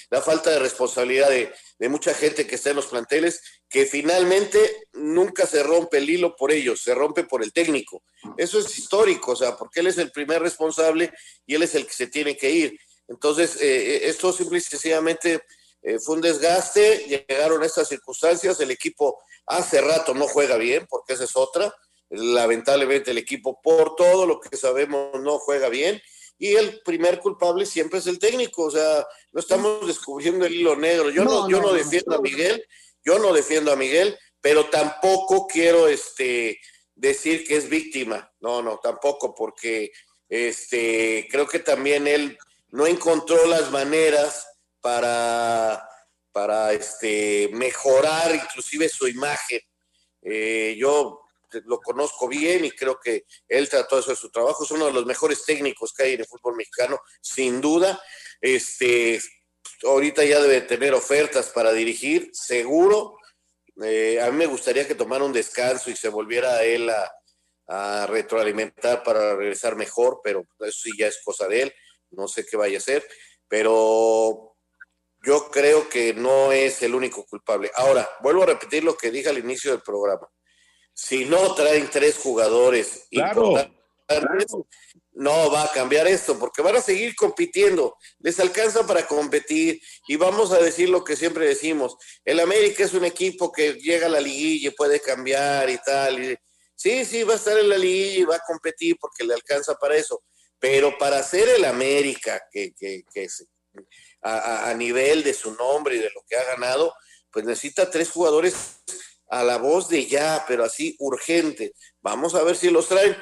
la falta de responsabilidad de, mucha gente que está en los planteles, que finalmente nunca se rompe el hilo por ellos, se rompe por el técnico. Eso es histórico, o sea, porque él es el primer responsable y él es el que se tiene que ir. Entonces, eh, eh, esto simple y sencillamente eh, fue un desgaste, llegaron a estas circunstancias, el equipo hace rato no juega bien, porque esa es otra, Lamentablemente el equipo, por todo lo que sabemos, no juega bien. Y el primer culpable siempre es el técnico. O sea, no estamos descubriendo el hilo negro. Yo no, yo no, defiendo a Miguel, yo no defiendo a Miguel, pero tampoco quiero este, decir que es víctima. No, no, tampoco, porque este, creo que también él no encontró las maneras para, para este, mejorar inclusive su imagen. Eh, yo lo conozco bien y creo que él trató de hacer su trabajo. Es uno de los mejores técnicos que hay en el fútbol mexicano, sin duda. Este, ahorita ya debe tener ofertas para dirigir, seguro. Eh, a mí me gustaría que tomara un descanso y se volviera a él a, retroalimentar para regresar mejor, pero eso sí ya es cosa de él. No sé qué vaya a hacer, pero yo creo que no es el único culpable. Ahora, vuelvo a repetir lo que dije al inicio del programa si no traen tres jugadores no va a cambiar esto, porque van a seguir compitiendo, les alcanza para competir y vamos a decir lo que siempre decimos, el América es un equipo que llega a la liguilla y puede cambiar y tal, y, sí, sí, va a estar en la liguilla y va a competir porque le alcanza para eso, pero para ser el América, que, que, que a, a nivel de su nombre y de lo que ha ganado, pues necesita tres jugadores a la voz de ya, pero así urgente. Vamos a ver si los traen,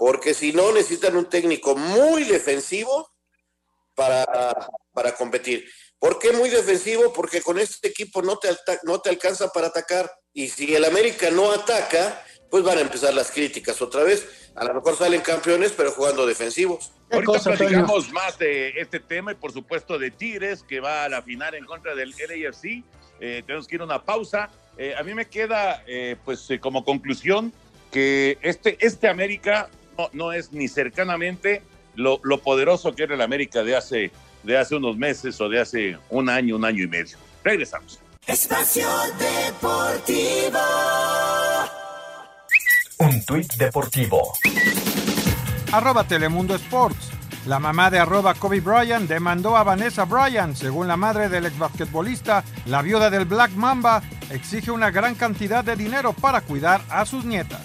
porque si no necesitan un técnico muy defensivo para, para competir. ¿Por qué muy defensivo? Porque con este equipo no te, no te alcanza para atacar. Y si el América no ataca, pues van a empezar las críticas otra vez. A lo mejor salen campeones, pero jugando defensivos. Ahorita platicamos más de este tema y por supuesto de Tigres, que va a la final en contra del LAFC. Eh, tenemos que ir a una pausa. Eh, a mí me queda, eh, pues, eh, como conclusión que este, este América no, es ni cercanamente lo, poderoso que era el América de hace, de hace unos meses o de hace un año, un año y medio. Regresamos. Espacio Deportivo. Un tuit deportivo. Arroba Telemundo Sports. La mamá de arroba Kobe Bryant demandó a Vanessa Bryant. Según la madre del ex basquetbolista, la viuda del Black Mamba exige una gran cantidad de dinero para cuidar a sus nietas.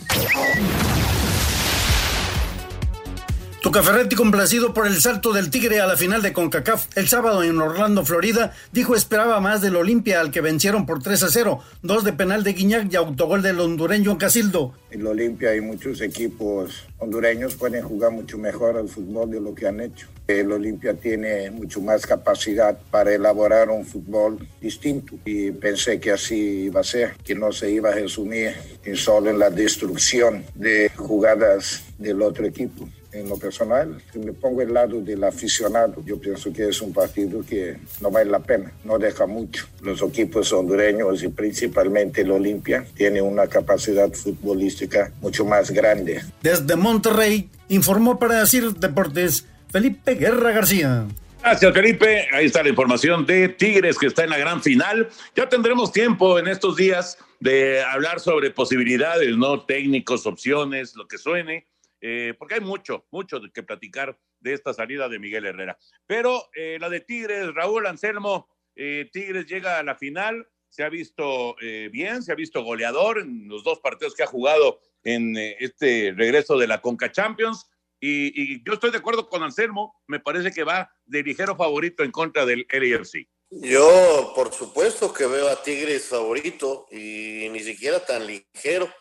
Tuca Ferretti, complacido por el salto del Tigre a la final de CONCACAF el sábado en Orlando, Florida, dijo esperaba más del Olimpia al que vencieron por 3 a 0, dos de penal de Guiñac y autogol del hondureño Casildo. En Olimpia y muchos equipos hondureños pueden jugar mucho mejor al fútbol de lo que han hecho. El Olimpia tiene mucho más capacidad para elaborar un fútbol distinto y pensé que así iba a ser, que no se iba a resumir solo en la destrucción de jugadas del otro equipo en lo personal, si me pongo el lado del aficionado, yo pienso que es un partido que no vale la pena, no deja mucho. Los equipos hondureños y principalmente el Olimpia tienen una capacidad futbolística mucho más grande. Desde Monterrey, informó para decir Deportes Felipe Guerra García. Gracias, Felipe. Ahí está la información de Tigres que está en la gran final. Ya tendremos tiempo en estos días de hablar sobre posibilidades, ¿no? Técnicos, opciones, lo que suene. Eh, porque hay mucho, mucho que platicar de esta salida de Miguel Herrera. Pero eh, la de Tigres, Raúl Anselmo, eh, Tigres llega a la final, se ha visto bien, se ha visto goleador en los dos partidos que ha jugado en este regreso de la Conca Champions. Y, yo estoy de acuerdo con Anselmo, me parece que va de ligero favorito en contra del LFC. Yo, por supuesto que veo a Tigres favorito y ni siquiera tan ligero.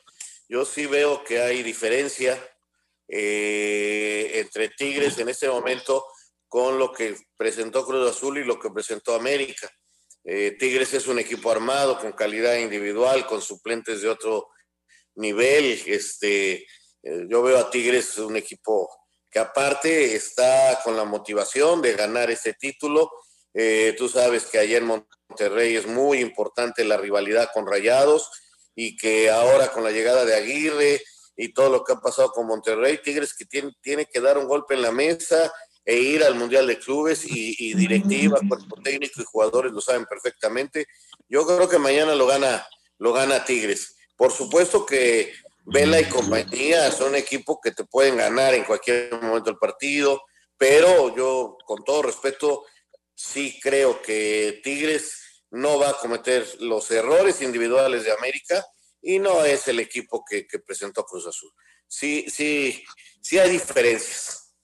Yo sí veo que hay diferencia eh, entre Tigres en este momento con lo que presentó Cruz Azul y lo que presentó América. Eh, Tigres es un equipo armado con calidad individual, con suplentes de otro nivel. Este, eh, yo veo a Tigres un equipo que aparte está con la motivación de ganar este título. tú sabes que allá en Monterrey es muy importante la rivalidad con Rayados y que ahora con la llegada de Aguirre, y todo lo que ha pasado con Monterrey, Tigres que tiene, tiene que dar un golpe en la mesa e ir al Mundial de Clubes y, directiva, cuerpo técnico y jugadores lo saben perfectamente. Yo creo que mañana lo gana, lo gana Tigres. Por supuesto que Vela y compañía son equipos que te pueden ganar en cualquier momento del partido, pero yo con todo respeto sí creo que Tigres no va a cometer los errores individuales de América y no es el equipo que, presentó Cruz Azul. Sí, sí, sí hay diferencias.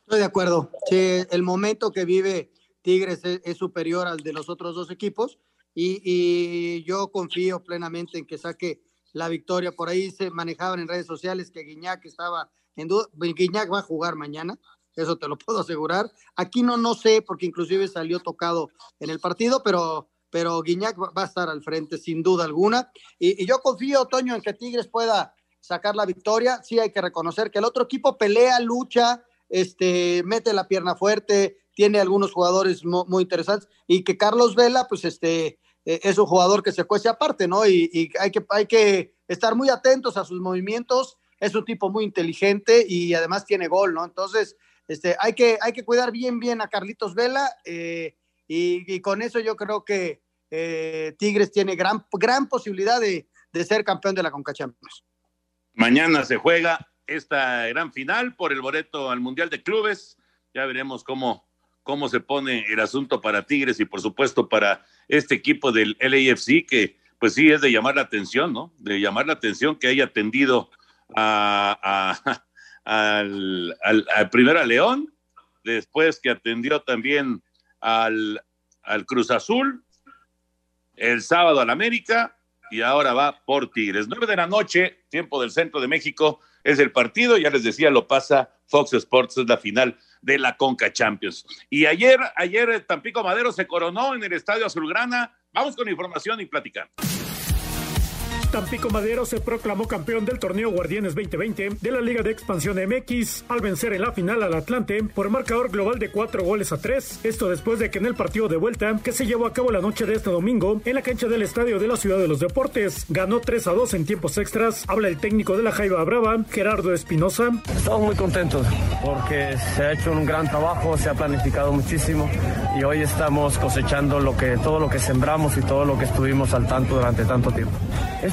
Estoy de acuerdo. Sí, el momento que vive Tigres es, superior al de los otros dos equipos y, yo confío plenamente en que saque la victoria. Por ahí se manejaban en redes sociales que Guiñac estaba en duda. Guiñac va a jugar mañana, eso te lo puedo asegurar. Aquí no, no sé, porque inclusive salió tocado en el partido, pero pero Guiñac va a estar al frente sin duda alguna. Y, yo confío, Toño, en que Tigres pueda sacar la victoria. Sí hay que reconocer que el otro equipo pelea, lucha, este, mete la pierna fuerte, tiene algunos jugadores muy, interesantes y que Carlos Vela, pues este, eh, es un jugador que se cuece aparte, ¿no? Y, hay, que, hay que estar muy atentos a sus movimientos. Es un tipo muy inteligente y además tiene gol, ¿no? Entonces, este, hay, que, hay que cuidar bien, bien a Carlitos Vela. Eh, y, con eso yo creo que eh, Tigres tiene gran, gran posibilidad de, ser campeón de la Conca Champions. Mañana se juega esta gran final por el boleto al Mundial de Clubes. Ya veremos cómo, cómo se pone el asunto para Tigres y por supuesto para este equipo del LAFC que pues sí es de llamar la atención, ¿no? De llamar la atención que haya atendido a, al, al, primero a León, después que atendió también al, al Cruz Azul, el sábado al América y ahora va por Tigres. Nueve de la noche, tiempo del centro de México, es el partido. Ya les decía, lo pasa Fox Sports, es la final de la Conca Champions. Y ayer, ayer Tampico Madero se coronó en el Estadio Azulgrana. Vamos con información y platicar. Tampico Madero se proclamó campeón del torneo Guardianes 2020 de la Liga de Expansión MX al vencer en la final al Atlante por marcador global de cuatro goles a tres. Esto después de que en el partido de vuelta que se llevó a cabo la noche de este domingo en la cancha del estadio de la Ciudad de los Deportes ganó 3 a 2 en tiempos extras. Habla el técnico de la Jaiba Brava, Gerardo Espinosa. Estamos muy contentos porque se ha hecho un gran trabajo, se ha planificado muchísimo y hoy estamos cosechando lo que todo lo que sembramos y todo lo que estuvimos al tanto durante tanto tiempo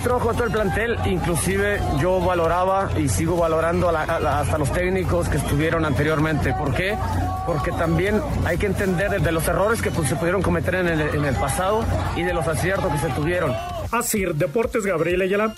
trabajo todo el plantel, inclusive yo valoraba y sigo valorando hasta los técnicos que estuvieron anteriormente. ¿Por qué? Porque también hay que entender de los errores que pues, se pudieron cometer en el, en el pasado y de los aciertos que se tuvieron. Así, Deportes Gabriel Ayala.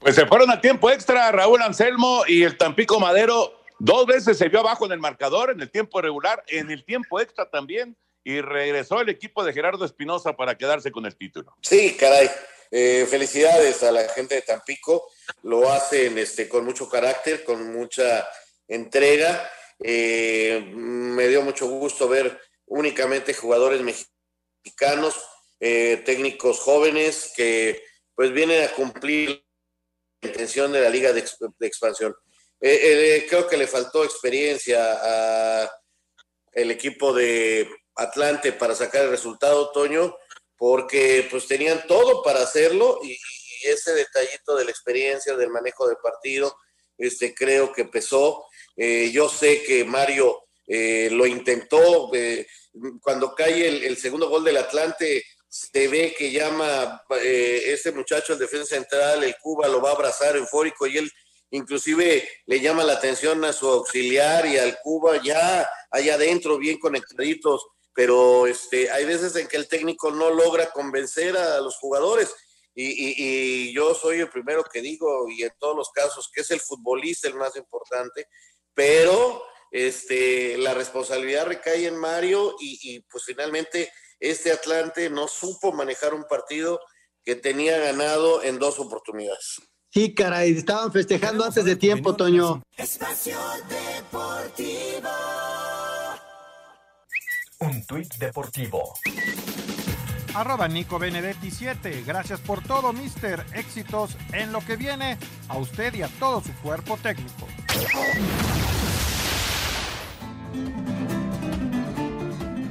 Pues se fueron a tiempo extra Raúl Anselmo y el Tampico Madero Dos veces se vio abajo en el marcador, en el tiempo regular, en el tiempo extra también, y regresó el equipo de Gerardo Espinosa para quedarse con el título. Sí, caray. Eh, felicidades a la gente de Tampico. Lo hacen este, con mucho carácter, con mucha entrega. Eh, me dio mucho gusto ver únicamente jugadores mexicanos, eh, técnicos jóvenes que pues vienen a cumplir la intención de la liga de, expansión. creo que le faltó experiencia a el equipo de Atlante para sacar el resultado, Toño, porque pues tenían todo para hacerlo y, ese detallito de la experiencia, del manejo de partido, este, creo que pesó. Eh, yo sé que Mario eh, lo intentó, eh, cuando cae el, segundo gol del Atlante, se ve que llama ese muchacho, el defensa central, el Cuba, lo va a abrazar eufórico y él inclusive le llama la atención a su auxiliar y al Cuba ya allá adentro, bien conectaditos pero este, hay veces en que el técnico no logra convencer a los jugadores. Y, yo soy el primero que digo, y en todos los casos, que es el futbolista el más importante, pero este, la responsabilidad recae en Mario y, pues finalmente este Atlante no supo manejar un partido que tenía ganado en dos oportunidades. Sí, caray, estaban festejando antes de tiempo, Toño. Espacio Deportivo. Un tuit deportivo. Arroba Nico Benedetti 7. Gracias por todo, mister. Éxitos en lo que viene a usted y a todo su cuerpo técnico.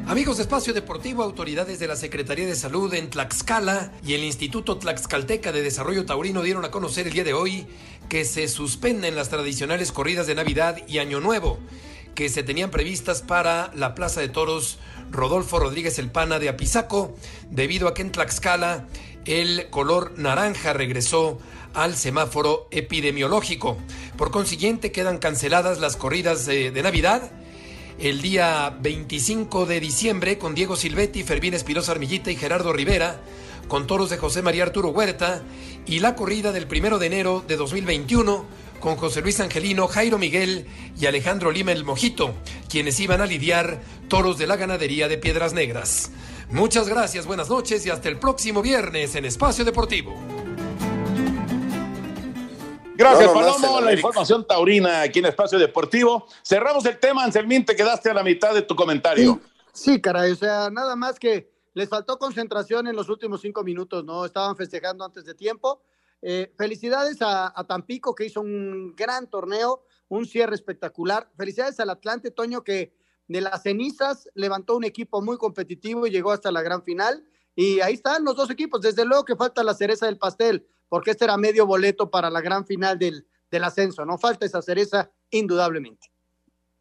Amigos de Espacio Deportivo, autoridades de la Secretaría de Salud en Tlaxcala y el Instituto Tlaxcalteca de Desarrollo Taurino dieron a conocer el día de hoy que se suspenden las tradicionales corridas de Navidad y Año Nuevo que se tenían previstas para la Plaza de Toros Rodolfo Rodríguez El Pana de Apizaco, debido a que en Tlaxcala el color naranja regresó al semáforo epidemiológico. Por consiguiente, quedan canceladas las corridas de, Navidad. El día 25 de diciembre, con Diego Silvetti, Fermín Espirosa Armillita y Gerardo Rivera, con toros de José María Arturo Huerta, y la corrida del primero de enero de 2021 con José Luis Angelino, Jairo Miguel y Alejandro Lima el Mojito, quienes iban a lidiar toros de la ganadería de Piedras Negras. Muchas gracias, buenas noches y hasta el próximo viernes en Espacio Deportivo. Gracias, Palomo. La información taurina aquí en Espacio Deportivo. Cerramos el tema, Anselmín, te quedaste a la mitad de tu comentario. Sí, sí, caray, o sea, nada más que les faltó concentración en los últimos cinco minutos, ¿no? Estaban festejando antes de tiempo eh, felicidades a, Tampico, que hizo un gran torneo, un cierre espectacular. Felicidades al Atlante, Toño, que de las cenizas levantó un equipo muy competitivo y llegó hasta la gran final. Y ahí están los dos equipos. Desde luego que falta la cereza del pastel, porque este era medio boleto para la gran final del, del ascenso. No falta esa cereza, indudablemente.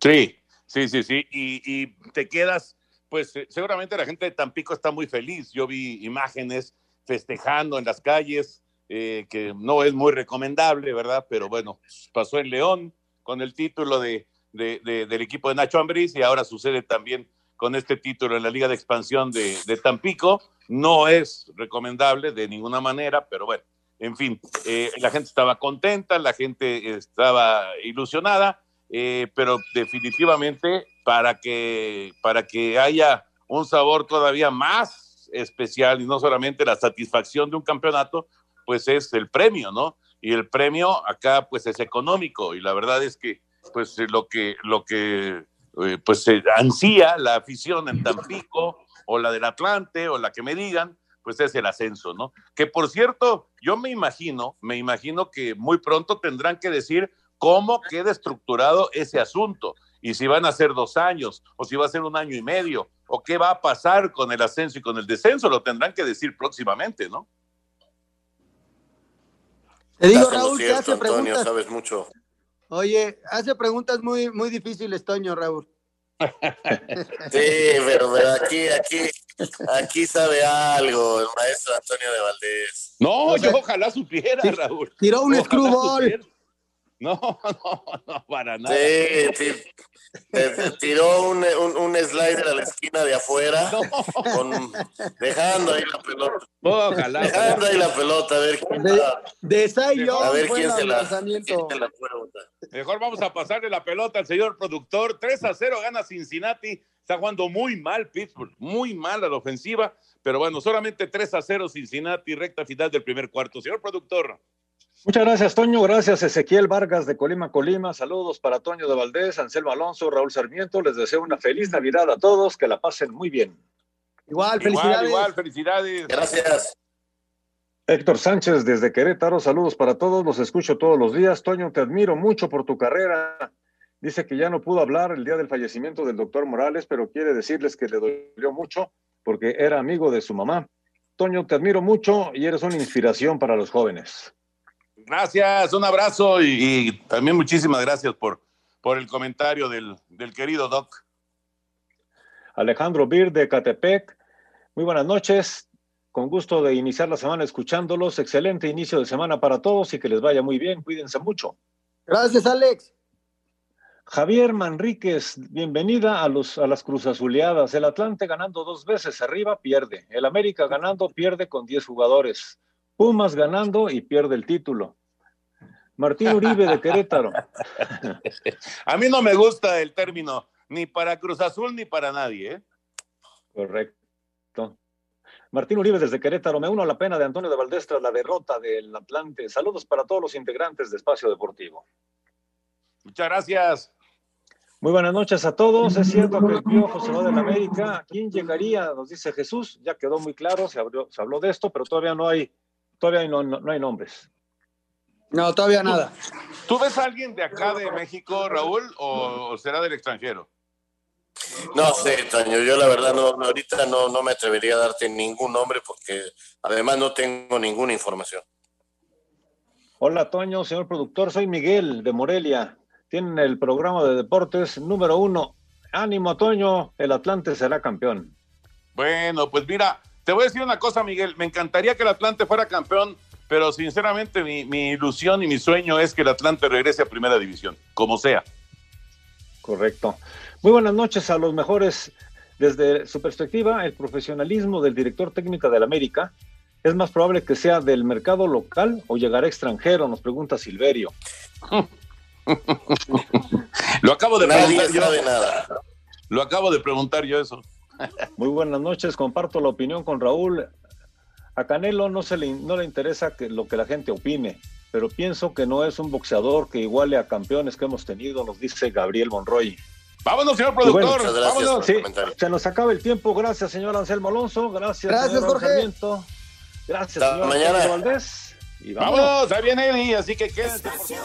Sí, sí, sí, sí. Y, y te quedas, pues eh, seguramente la gente de Tampico está muy feliz. Yo vi imágenes festejando en las calles, eh, que no es muy recomendable, ¿verdad? Pero bueno, pasó en León con el título de, del equipo de Nacho Ambriz y ahora sucede también con este título en la Liga de Expansión de, Tampico. No es recomendable de ninguna manera, pero bueno, en fin, eh, la gente estaba contenta, la gente estaba ilusionada, eh, pero definitivamente para que, para que haya un sabor todavía más especial y no solamente la satisfacción de un campeonato, pues es el premio, ¿no? Y el premio acá pues es económico y la verdad es que pues lo que lo que eh, pues se ansía la afición en Tampico o la del Atlante o la que me digan, pues es el ascenso, ¿no? Que por cierto, yo me imagino, me imagino que muy pronto tendrán que decir cómo queda estructurado ese asunto y si van a ser dos años o si va a ser un año y medio o qué va a pasar con el ascenso y con el descenso, lo tendrán que decir próximamente, ¿no? Te digo, Raúl, que hace preguntas. sabes mucho. Oye, hace preguntas muy, muy difíciles, Toño, Raúl. sí, pero, aquí, aquí, aquí sabe algo el maestro Antonio de Valdés. No, yo ojalá supiera, Raúl. Tiró un screwball. No, no, no, para nada. Sí, sí. Tiró un, un, slider a la esquina de afuera, dejando ahí la pelota. Ojalá. Dejando ahí la pelota, a ver quién De, de A ver quién se, la, quién se la Mejor vamos a pasarle la pelota al señor productor. 3 a 0 gana Cincinnati. Está jugando muy mal Pittsburgh, muy mal a la ofensiva. Pero bueno, solamente 3 a 0 Cincinnati, recta final del primer cuarto. Señor productor. Muchas gracias, Toño. Gracias, Ezequiel Vargas de Colima, Colima. Saludos para Toño de Valdés, Anselmo Alonso, Raúl Sarmiento. Les deseo una feliz Navidad a todos. Que la pasen muy bien. Igual, felicidades. Igual, igual, felicidades. Gracias. Héctor Sánchez desde Querétaro, saludos para todos, los escucho todos los días. Toño, te admiro mucho por tu carrera. Dice que ya no pudo hablar el día del fallecimiento del doctor Morales, pero quiere decirles que le dolió mucho porque era amigo de su mamá. Toño, te admiro mucho y eres una inspiración para los jóvenes. Gracias, un abrazo y, y también muchísimas gracias por, por el comentario del, del querido Doc. Alejandro Bir de Catepec, muy buenas noches. Con gusto de iniciar la semana escuchándolos. Excelente inicio de semana para todos y que les vaya muy bien. Cuídense mucho. Gracias, Alex. Javier Manríquez, bienvenida a, los, a las Cruz Azuleadas. El Atlante ganando dos veces arriba, pierde. El América ganando, pierde con 10 jugadores. Pumas ganando y pierde el título. Martín Uribe de Querétaro. A mí no me gusta el término ni para Cruz Azul ni para nadie. ¿eh? Correcto. Martín Uribe desde Querétaro, me uno a la pena de Antonio de Valdés tras la derrota del Atlante. Saludos para todos los integrantes de Espacio Deportivo. Muchas gracias. Muy buenas noches a todos. Es cierto que el Piojo se va de la América. ¿A quién llegaría? Nos dice Jesús. Ya quedó muy claro, se, abrió, se habló de esto, pero todavía no hay, todavía no, no, no hay nombres. No, todavía nada. ¿Tú ves a alguien de acá de México, Raúl, o, o será del extranjero? No sé, Toño, yo la verdad no, ahorita no, no me atrevería a darte ningún nombre porque además no tengo ninguna información. Hola, Toño, señor productor, soy Miguel de Morelia. Tienen el programa de deportes número uno. Ánimo, Toño, el Atlante será campeón. Bueno, pues mira, te voy a decir una cosa, Miguel. Me encantaría que el Atlante fuera campeón, pero sinceramente mi, mi ilusión y mi sueño es que el Atlante regrese a primera división, como sea. Correcto. Muy buenas noches a los mejores. Desde su perspectiva, el profesionalismo del director técnico del América es más probable que sea del mercado local o llegará extranjero, nos pregunta Silverio. Lo acabo de Nadie preguntar yo. nada. Lo acabo de preguntar yo eso. Muy buenas noches, comparto la opinión con Raúl. A Canelo no, se le, no le interesa que, lo que la gente opine, pero pienso que no es un boxeador que iguale a campeones que hemos tenido, nos dice Gabriel Monroy. Vámonos, señor productor. bueno, Muchas gracias vámonos. por Sí, se nos acaba el tiempo. Gracias, señor Anselmo Alonso. Gracias, Gracias, señor Jorge. Sarmiento. Gracias, Hasta señor mañana. Valdés. Y vámonos. Vámonos, ahí viene Eddie, así que quédense. Espacio